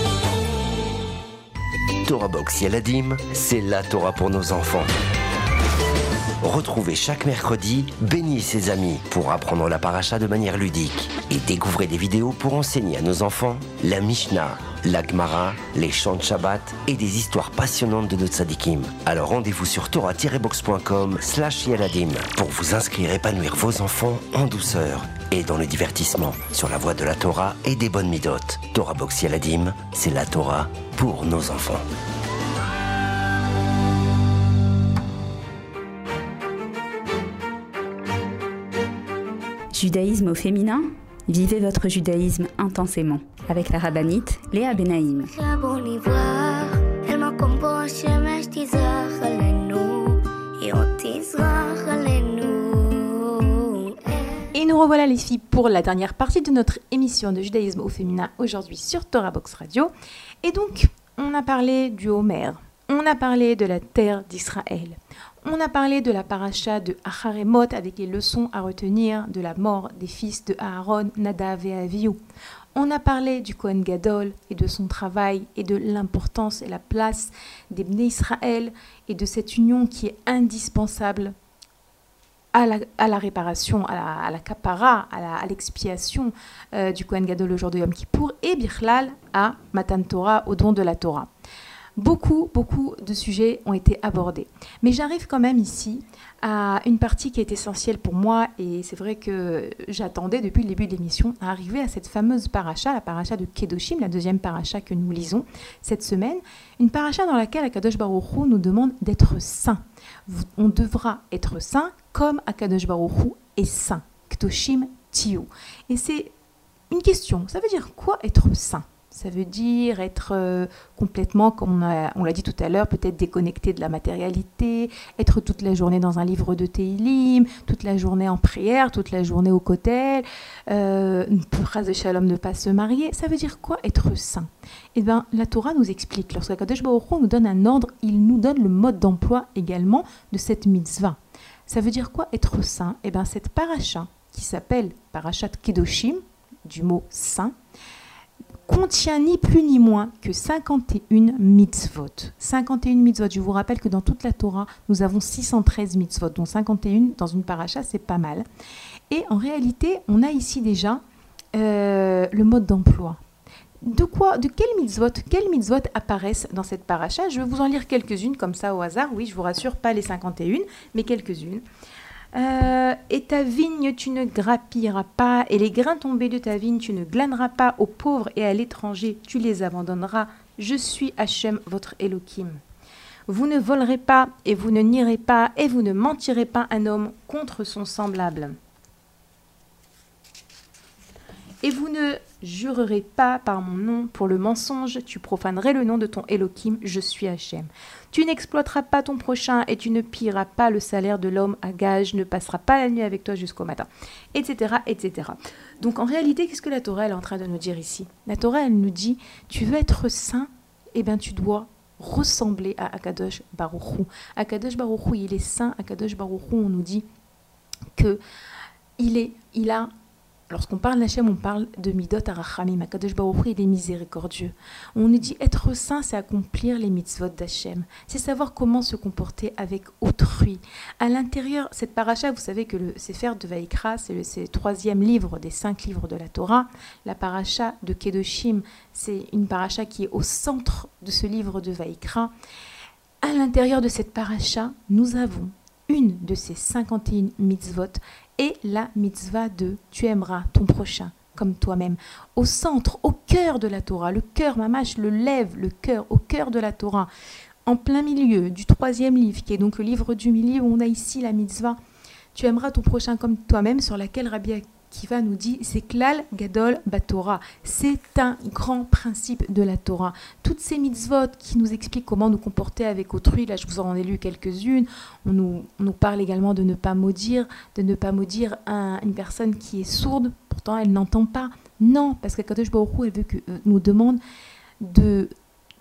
Torah Box Yeladim, c'est la Torah pour nos enfants. Retrouvez chaque mercredi Béni ses amis pour apprendre la paracha de manière ludique et découvrez des vidéos pour enseigner à nos enfants la Mishnah, la Gemara, les chants de Shabbat et des histoires passionnantes de nos tzadikim. Alors rendez-vous sur torah-box.com slash pour vous inscrire et épanouir vos enfants en douceur et dans le divertissement sur la voie de la Torah et des bonnes midotes. Torah Box Yeladim, c'est la Torah pour nos enfants. Judaïsme au féminin? Vivez votre judaïsme intensément avec la rabbinite Léa Benaïm. Revoilà les filles pour la dernière partie de notre émission de judaïsme au féminin aujourd'hui sur Torah Box Radio. Et donc, on a parlé du Homer, on a parlé de la terre d'Israël, on a parlé de la paracha de Acharemot avec les leçons à retenir de la mort des fils de Aaron, Nadav et Avihu. On a parlé du Kohen Gadol et de son travail et de l'importance et la place des Bnei Israël et de cette union qui est indispensable à la, réparation, à la, kapara, à l'expiation euh, du Kohen Gadol le jour de Yom Kippour et Birlal à Matan Torah, au don de la Torah. Beaucoup, beaucoup de sujets ont été abordés. Mais j'arrive quand même ici à une partie qui est essentielle pour moi et c'est vrai que j'attendais depuis le début de l'émission à arriver à cette fameuse paracha, la paracha de Kedoshim, la deuxième paracha que nous lisons cette semaine. Une paracha dans laquelle Akadosh Baruch Hu nous demande d'être saint. On devra être saint comme Akadosh Baruch est saint. Kedoshim Tiyu. Et c'est une question. Ça veut dire quoi être saint? Ça veut dire être euh, complètement, comme on l'a dit tout à l'heure, peut-être déconnecté de la matérialité, être toute la journée dans un livre de Teilim, toute la journée en prière, toute la journée au kotel, euh, pour de Shalom ne pas se marier. Ça veut dire quoi être saint? Eh bien, la Torah nous explique, lorsque Kadosh Baruch nous donne un ordre, il nous donne le mode d'emploi également de cette mitzvah. Ça veut dire quoi être saint? Eh bien, cette paracha, qui s'appelle Parashat Kedoshim, du mot saint, contient ni plus ni moins que 51 mitzvot. 51 mitzvot. Je vous rappelle que dans toute la Torah, nous avons 613 mitzvot, dont 51 dans une paracha, c'est pas mal. Et en réalité, on a ici déjà euh, le mode d'emploi. De quoi, de quels mitzvot, quels mitzvot apparaissent dans cette paracha? Je vais vous en lire quelques-unes comme ça au hasard. Oui, je vous rassure, pas les 51, mais quelques-unes. Euh, et ta vigne tu ne grappilleras pas, et les grains tombés de ta vigne tu ne glaneras pas aux pauvres et à l'étranger, tu les abandonneras. Je suis Hachem, votre Elohim. Vous ne volerez pas, et vous ne nierez pas, et vous ne mentirez pas un homme contre son semblable. Et vous ne jurerez pas par mon nom pour le mensonge, tu profanerais le nom de ton Elohim, je suis Hachem. Tu n'exploiteras pas ton prochain et tu ne pilleras pas le salaire de l'homme à gage, ne passeras pas la nuit avec toi jusqu'au matin, etc., etc. Donc en réalité, qu'est-ce que la Torah est en train de nous dire ici? La Torah, elle nous dit, tu veux être saint, eh bien tu dois ressembler à Akadosh Baruch Hu. Akadosh Baruch Hu, il est saint. Akadosh Baruch Hu, on nous dit que il est, il a lorsqu'on parle d'Hachem, on parle de Midot Arachamim. Akadosh Baruch il est miséricordieux. On nous dit être saint, c'est accomplir les mitzvot d'Hachem. C'est savoir comment se comporter avec autrui. À l'intérieur, cette paracha, vous savez que le Sefer de Vaikra, c'est le, le troisième livre des cinq livres de la Torah. La paracha de Kedoshim, c'est une paracha qui est au centre de ce livre de Vaikra. À l'intérieur de cette paracha, nous avons une de ces 51 mitzvot et la mitzvah de tu aimeras ton prochain comme toi-même. Au centre, au cœur de la Torah, le cœur, mamash, le lève, le cœur, au cœur de la Torah, en plein milieu du troisième livre, qui est donc le livre du milieu, où on a ici la mitzvah, tu aimeras ton prochain comme toi-même, sur laquelle Rabbi Akiva nous dit, c'est klal gadol batorah. C'est un grand principe de la Torah. Toutes ces mitzvot qui nous expliquent comment nous comporter avec autrui, là je vous en ai lu quelques-unes, on nous, on nous parle également de ne pas maudire, de ne pas maudire un- une personne qui est sourde, pourtant elle n'entend pas. Non, parce que Kadosh Baruch elle veut que, euh, nous demande de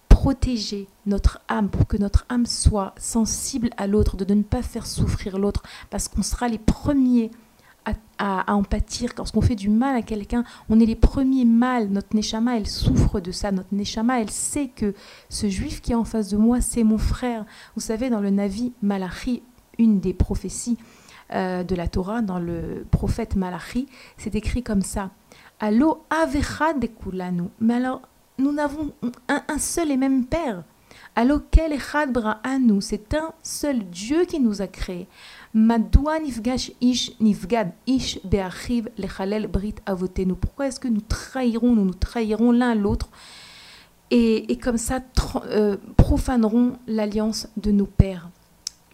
protéger notre âme pour que notre âme soit sensible à l'autre, de ne pas faire souffrir l'autre, parce qu'on sera les premiers à, à- en pâtir. Lorsqu'on fait du mal à quelqu'un, on est les premiers mal. Notre neshama, elle souffre de ça. Notre neshama, elle sait que ce juif qui est en face de moi, c'est mon frère. Vous savez, dans le Navi Malachi, une des prophéties euh, de la Torah, dans le prophète Malachi, c'est écrit comme ça. Allo avecha de kulanu. Mais alors, nous n'avons un, seul et même Père. Allo kel echad bra'anu. C'est un seul Dieu qui nous a créés. Madoua nifgash ish nifgad ish be'achiv brit avotenu. Pourquoi est-ce que nous trahirons, nous nous trahirons l'un l'autre et, et comme ça euh, profanerons l'alliance de nos pères?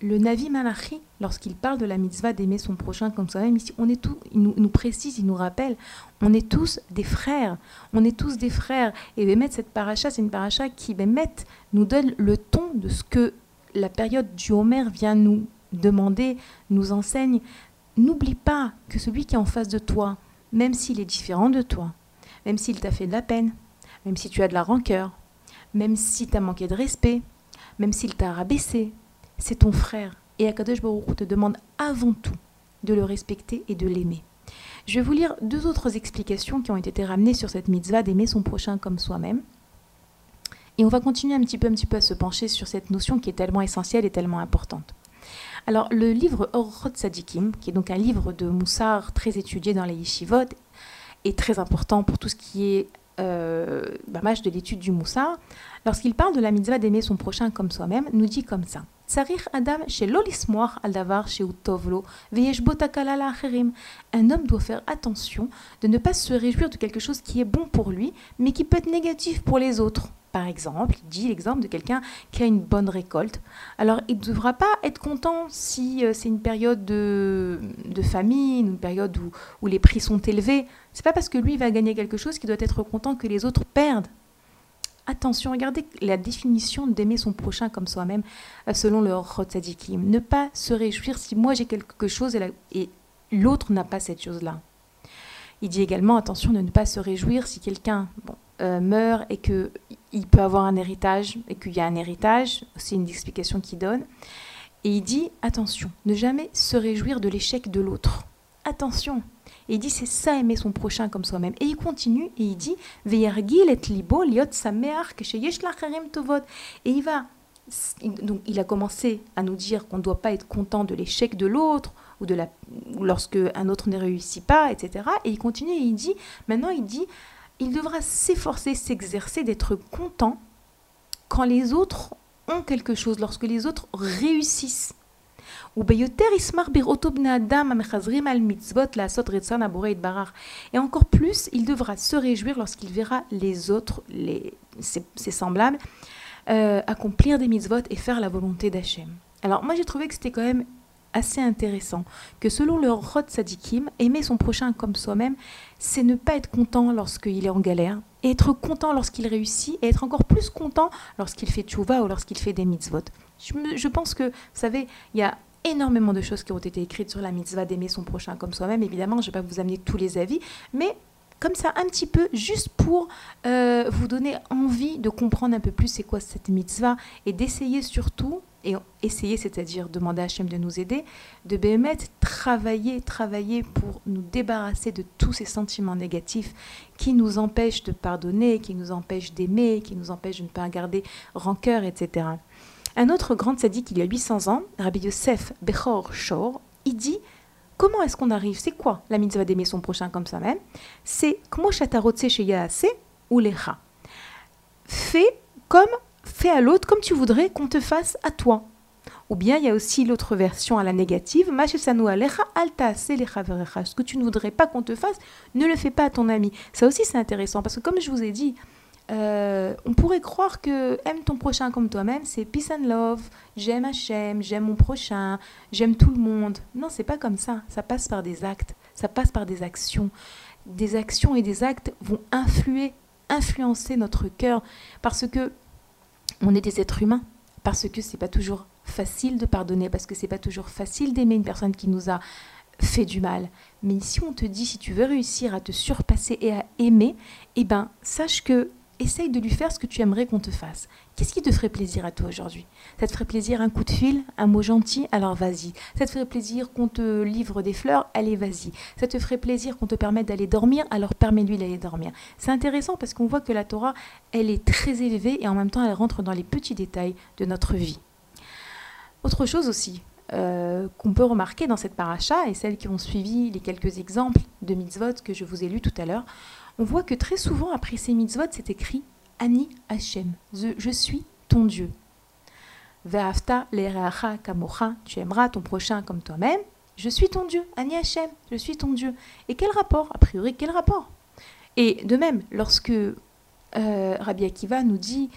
Le Navi Malachi, lorsqu'il parle de la mitzvah d'aimer son prochain comme soi-même, ici, on est tous, il nous, nous précise, il nous rappelle, on est tous des frères. On est tous des frères. Et Bémet, cette paracha, c'est une paracha qui, Bémet, nous donne le ton de ce que la période du Homer vient nous demander, nous enseigne. N'oublie pas que celui qui est en face de toi, même s'il est différent de toi, même s'il t'a fait de la peine, même si tu as de la rancœur, même si tu as manqué de respect, même s'il t'a rabaissé, c'est ton frère. Et Akadosh Baruch te demande avant tout de le respecter et de l'aimer. Je vais vous lire deux autres explications qui ont été ramenées sur cette mitzvah d'aimer son prochain comme soi-même. Et on va continuer un petit peu, un petit peu à se pencher sur cette notion qui est tellement essentielle et tellement importante. Alors, le livre Orot Sadikim, qui est donc un livre de Moussard très étudié dans les yeshivot, est très important pour tout ce qui est euh, bamage de l'étude du Moussard. Lorsqu'il parle de la mitzvah d'aimer son prochain comme soi-même, nous dit comme ça. Un homme doit faire attention de ne pas se réjouir de quelque chose qui est bon pour lui, mais qui peut être négatif pour les autres. Par exemple, il dit l'exemple de quelqu'un qui a une bonne récolte. Alors, il ne devra pas être content si euh, c'est une période de, famine, une période où, les prix sont élevés. C'est pas parce que lui va gagner quelque chose qu'il doit être content que les autres perdent. Attention, regardez la définition d'aimer son prochain comme soi-même euh, selon le Rotzadikim. Ne pas se réjouir si moi j'ai quelque chose et l'autre n'a pas cette chose-là. Il dit également attention de ne pas se réjouir si quelqu'un bon, euh, meurt et que il peut avoir un héritage et qu'il y a un héritage. C'est une explication qu'il donne. Et il dit attention, ne jamais se réjouir de l'échec de l'autre. Attention. Et il dit c'est ça aimer son prochain comme soi-même. Et il continue et il dit Veyargil et libo liot tovot. Et il va donc il a commencé à nous dire qu'on ne doit pas être content de l'échec de l'autre ou de la lorsque un autre ne réussit pas, etc. Et il continue et il dit maintenant il dit il devra s'efforcer, s'exercer d'être content quand les autres ont quelque chose, lorsque les autres réussissent. Et encore plus, il devra se réjouir lorsqu'il verra les autres, les, ses, semblables, euh, accomplir des mitzvot et faire la volonté d'Hachem. Alors moi j'ai trouvé que c'était quand même assez intéressant que selon le Rod Sadikim, aimer son prochain comme soi-même c'est ne pas être content lorsqu'il est en galère, et être content lorsqu'il réussit, et être encore plus content lorsqu'il fait tchouva ou lorsqu'il fait des mitzvot. Je, pense que, vous savez, il y a énormément de choses qui ont été écrites sur la mitzvah d'aimer son prochain comme soi-même. Évidemment, je ne vais pas vous amener tous les avis, mais comme ça, un petit peu, juste pour euh, vous donner envie de comprendre un peu plus c'est quoi cette mitzvah, et d'essayer surtout, et essayer, c'est-à-dire demander à Hachem de nous aider, de Béhémet, travailler, travailler pour nous débarrasser de tous ces sentiments négatifs qui nous empêchent de pardonner, qui nous empêchent d'aimer, qui nous empêchent de ne pas garder rancœur, etc. Un autre grand sadique, il y a 800 ans, Rabbi Yosef Bechor Shor, il dit comment est-ce qu'on arrive? C'est quoi la mitzvah d'aimer son prochain comme ça même C'est comment chatarotse chez Yaase ou lecha. Fais comme fais à l'autre comme tu voudrais qu'on te fasse à toi. Ou bien il y a aussi l'autre version à la négative, alta ce que tu ne voudrais pas qu'on te fasse, ne le fais pas à ton ami. Ça aussi c'est intéressant parce que comme je vous ai dit, euh, on pourrait croire que aime ton prochain comme toi-même, c'est peace and love, j'aime Hachem, j'aime mon prochain, j'aime tout le monde. Non, c'est pas comme ça. Ça passe par des actes, ça passe par des actions. Des actions et des actes vont influer, influencer notre cœur parce que on est des êtres humains, parce que c'est pas toujours facile de pardonner, parce que c'est pas toujours facile d'aimer une personne qui nous a fait du mal. Mais si on te dit si tu veux réussir à te surpasser et à aimer, eh ben sache que essaye de lui faire ce que tu aimerais qu'on te fasse. Qu'est-ce qui te ferait plaisir à toi aujourd'hui? Ça te ferait plaisir un coup de fil, un mot gentil Alors vas-y. Ça te ferait plaisir qu'on te livre des fleurs Allez, vas-y. Ça te ferait plaisir qu'on te permette d'aller dormir Alors permets-lui d'aller dormir. C'est intéressant parce qu'on voit que la Torah, elle est très élevée et en même temps, elle rentre dans les petits détails de notre vie. Autre chose aussi, euh, qu'on peut remarquer dans cette paracha et celles qui ont suivi les quelques exemples de mitzvot que je vous ai lus tout à l'heure, on voit que très souvent après ces mitzvot, c'est écrit Ani Hashem, je, suis ton Dieu. Ve'afta le'reacha kamocha, tu aimeras ton prochain comme toi-même. Je suis ton Dieu, Ani Hashem, je suis ton Dieu. Et quel rapport A priori, quel rapport? Et de même, lorsque euh, Rabbi Akiva nous dit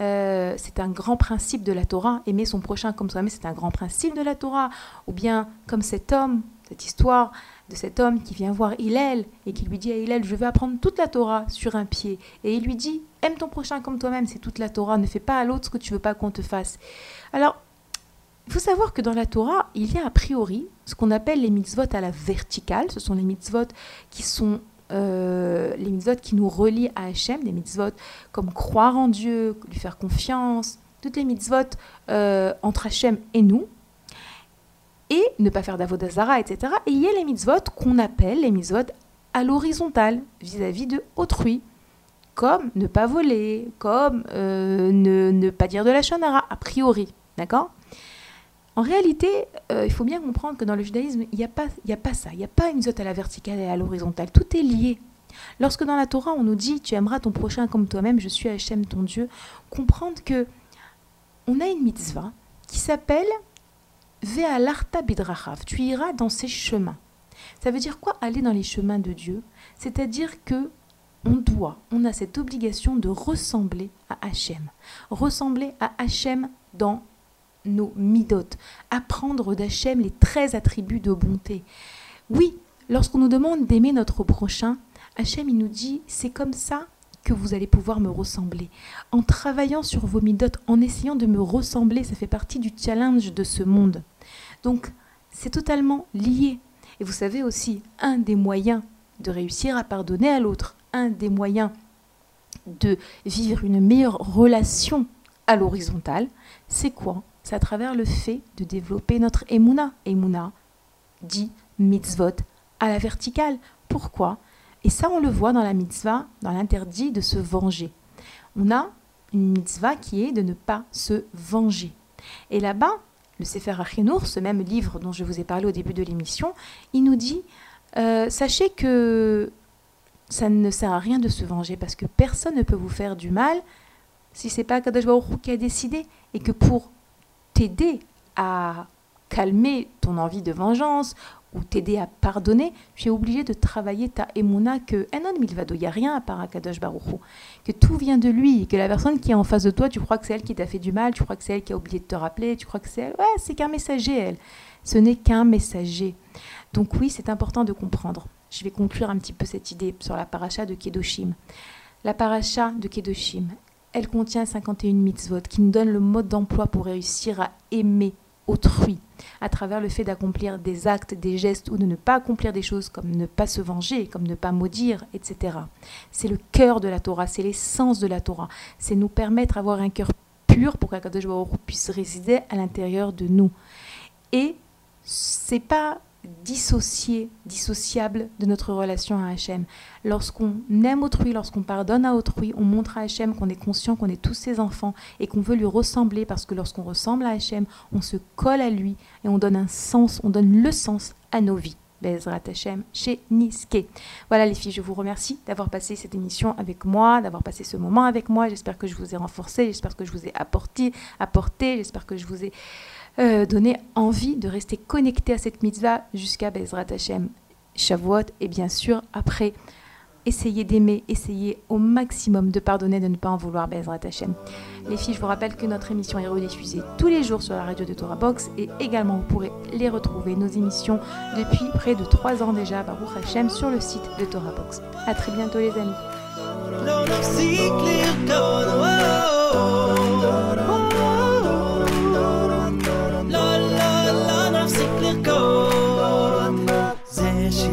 euh, c'est un grand principe de la Torah, aimer son prochain comme soi-même, c'est un grand principe de la Torah, ou bien comme cet homme, cette histoire de cet homme qui vient voir Hillel et qui lui dit à Hillel, je veux apprendre toute la Torah sur un pied. Et il lui dit, aime ton prochain comme toi-même, c'est toute la Torah, ne fais pas à l'autre ce que tu veux pas qu'on te fasse. Alors, il faut savoir que dans la Torah, il y a a priori ce qu'on appelle les mitzvot à la verticale. Ce sont les mitzvot qui sont euh, les mitzvot qui nous relient à Hachem, des mitzvot comme croire en Dieu, lui faire confiance, toutes les mitzvot euh, entre Hachem et nous, et ne pas faire d'avodazara, etc. Et il y a les mitzvot qu'on appelle les mitzvot à l'horizontale, vis-à-vis de autrui, comme ne pas voler, comme euh, ne, pas dire de la shonara, a priori, d'accord? En réalité, euh, il faut bien comprendre que dans le judaïsme, il n'y a, pas, a pas ça, il n'y a pas une mitzvot à la verticale et à l'horizontale, tout est lié. Lorsque dans la Torah, on nous dit tu aimeras ton prochain comme toi-même, je suis Hachem ton Dieu, comprendre que on a une mitzvah qui s'appelle Ve'alarta bidrachav, tu iras dans ses chemins. Ça veut dire quoi aller dans les chemins de Dieu? C'est-à-dire que on doit, on a cette obligation de ressembler à Hachem. Ressembler à Hachem dans nos midot. Apprendre d'Hachem les 13 attributs de bonté. Oui, lorsqu'on nous demande d'aimer notre prochain, Hachem il nous dit c'est comme ça que vous allez pouvoir me ressembler. En travaillant sur vos midotes, en essayant de me ressembler, ça fait partie du challenge de ce monde. Donc, c'est totalement lié. Et vous savez aussi, un des moyens de réussir à pardonner à l'autre, un des moyens de vivre une meilleure relation à l'horizontale, c'est quoi? C'est à travers le fait de développer notre emuna. Emuna dit mitzvot à la verticale. Pourquoi? Et ça, on le voit dans la mitzvah, dans l'interdit de se venger. On a une mitzvah qui est de ne pas se venger. Et là-bas, le Sefer Achinour, ce même livre dont je vous ai parlé au début de l'émission, il nous dit euh, Sachez que ça ne sert à rien de se venger parce que personne ne peut vous faire du mal si c'est pas Kadosh Baruch qui a décidé et que pour t'aider à calmer ton envie de vengeance ou t'aider à pardonner, tu es obligé de travailler ta émouna que Enon Milvado, il n'y a rien à part Akadosh Baruchou, que tout vient de lui, que la personne qui est en face de toi, tu crois que c'est elle qui t'a fait du mal, tu crois que c'est elle qui a oublié de te rappeler, tu crois que c'est elle, ouais, c'est qu'un messager, elle. Ce n'est qu'un messager. Donc oui, c'est important de comprendre. Je vais conclure un petit peu cette idée sur la paracha de Kedoshim. La paracha de Kedoshim, elle contient 51 mitzvot qui nous donnent le mode d'emploi pour réussir à aimer autrui à travers le fait d'accomplir des actes, des gestes ou de ne pas accomplir des choses comme ne pas se venger, comme ne pas maudire, etc. C'est le cœur de la Torah, c'est l'essence de la Torah, c'est nous permettre d'avoir un cœur pur pour qu'Akadosh puisse résider à l'intérieur de nous. Et c'est pas dissocié, dissociable de notre relation à Hachem. Lorsqu'on aime autrui, lorsqu'on pardonne à autrui, on montre à Hachem qu'on est conscient qu'on est tous ses enfants et qu'on veut lui ressembler parce que lorsqu'on ressemble à Hachem, on se colle à lui et on donne un sens, on donne le sens à nos vies. Bezrat Hachem chez Niske. Voilà les filles, je vous remercie d'avoir passé cette émission avec moi, d'avoir passé ce moment avec moi. J'espère que je vous ai renforcé, j'espère que je vous ai apporté, apporté, j'espère que je vous ai euh, donné envie de rester connecté à cette mitzvah jusqu'à Bezrat Hashem Shavuot et bien sûr après essayez d'aimer, essayez au maximum de pardonner, de ne pas en vouloir Bezrat Hashem. Les filles, je vous rappelle que notre émission est rediffusée tous les jours sur la radio de Torah Box et également vous pourrez les retrouver, nos émissions, depuis près de 3 ans déjà, Baruch Hashem, sur le site de Torah Box. A très bientôt les amis.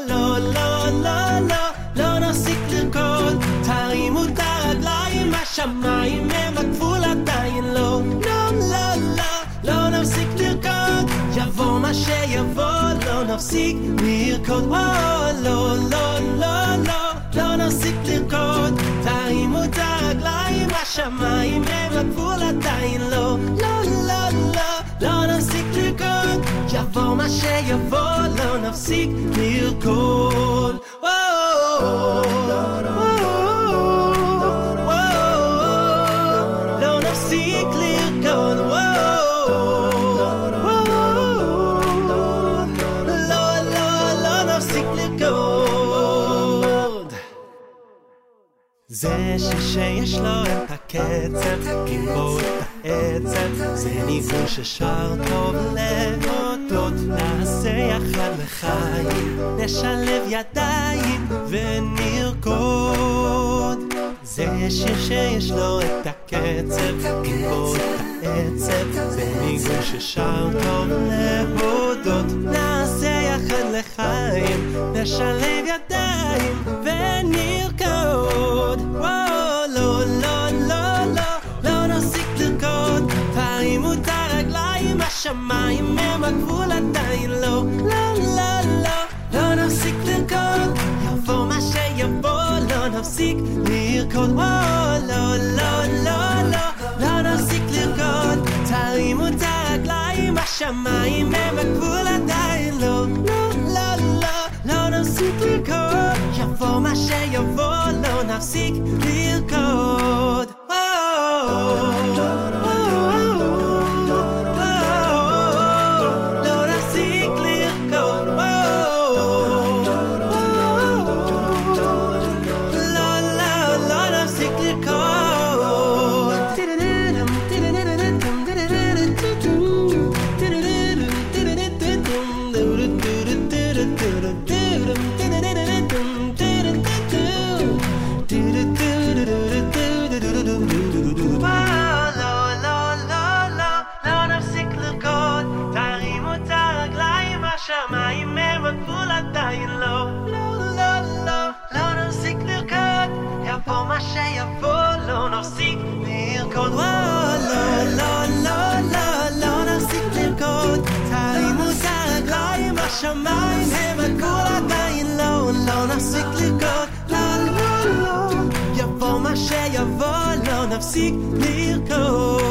או, לא, לא, לא, לא, לא נפסיק לרקוד, תרימו את הרגליים, השמיים הם הגבול עדיין לא. לא, לא, לא, לא נפסיק לרקוד, יבוא מה שיבוא, לא נפסיק לרקוד. או, לא, לא, לא, לא, לא נפסיק לרקוד, תרימו את הרגליים, השמיים הם הגבול עדיין לא. לא, לא, לא, לא נפסיק לרקוד, יבוא מה שיבוא, לא נפסיק לרקוד. או, לא נפסיק לרקוד, לא, לא, לא נפסיק לרקוד. זה ששיש לו את הקצב, עם בו את העצב, זה ניגון ששר טוב להודות, נעשה יחד לחיים, נשלב ידיים ונרקוד. זה שיר שיש לו את הקצב, בו את העצב, זה ניגון ששר טוב להודות, נעשה יחד לחיים, נשלב ידיים ונרקוד. וואו, השמיים הם הגבול עדיין לא. לא, לא, לא, לא נפסיק לרקוד, יבוא מה שיבוא, לא נפסיק לרקוד. וואו, לא, לא, לא, לא, לא נפסיק לרקוד, תרימו את הרגליים, השמיים הם הגבול עדיין לא. לא, לא, לא, לא נפסיק לרקוד, יבוא מה שיבוא, לא נפסיק לרקוד. go.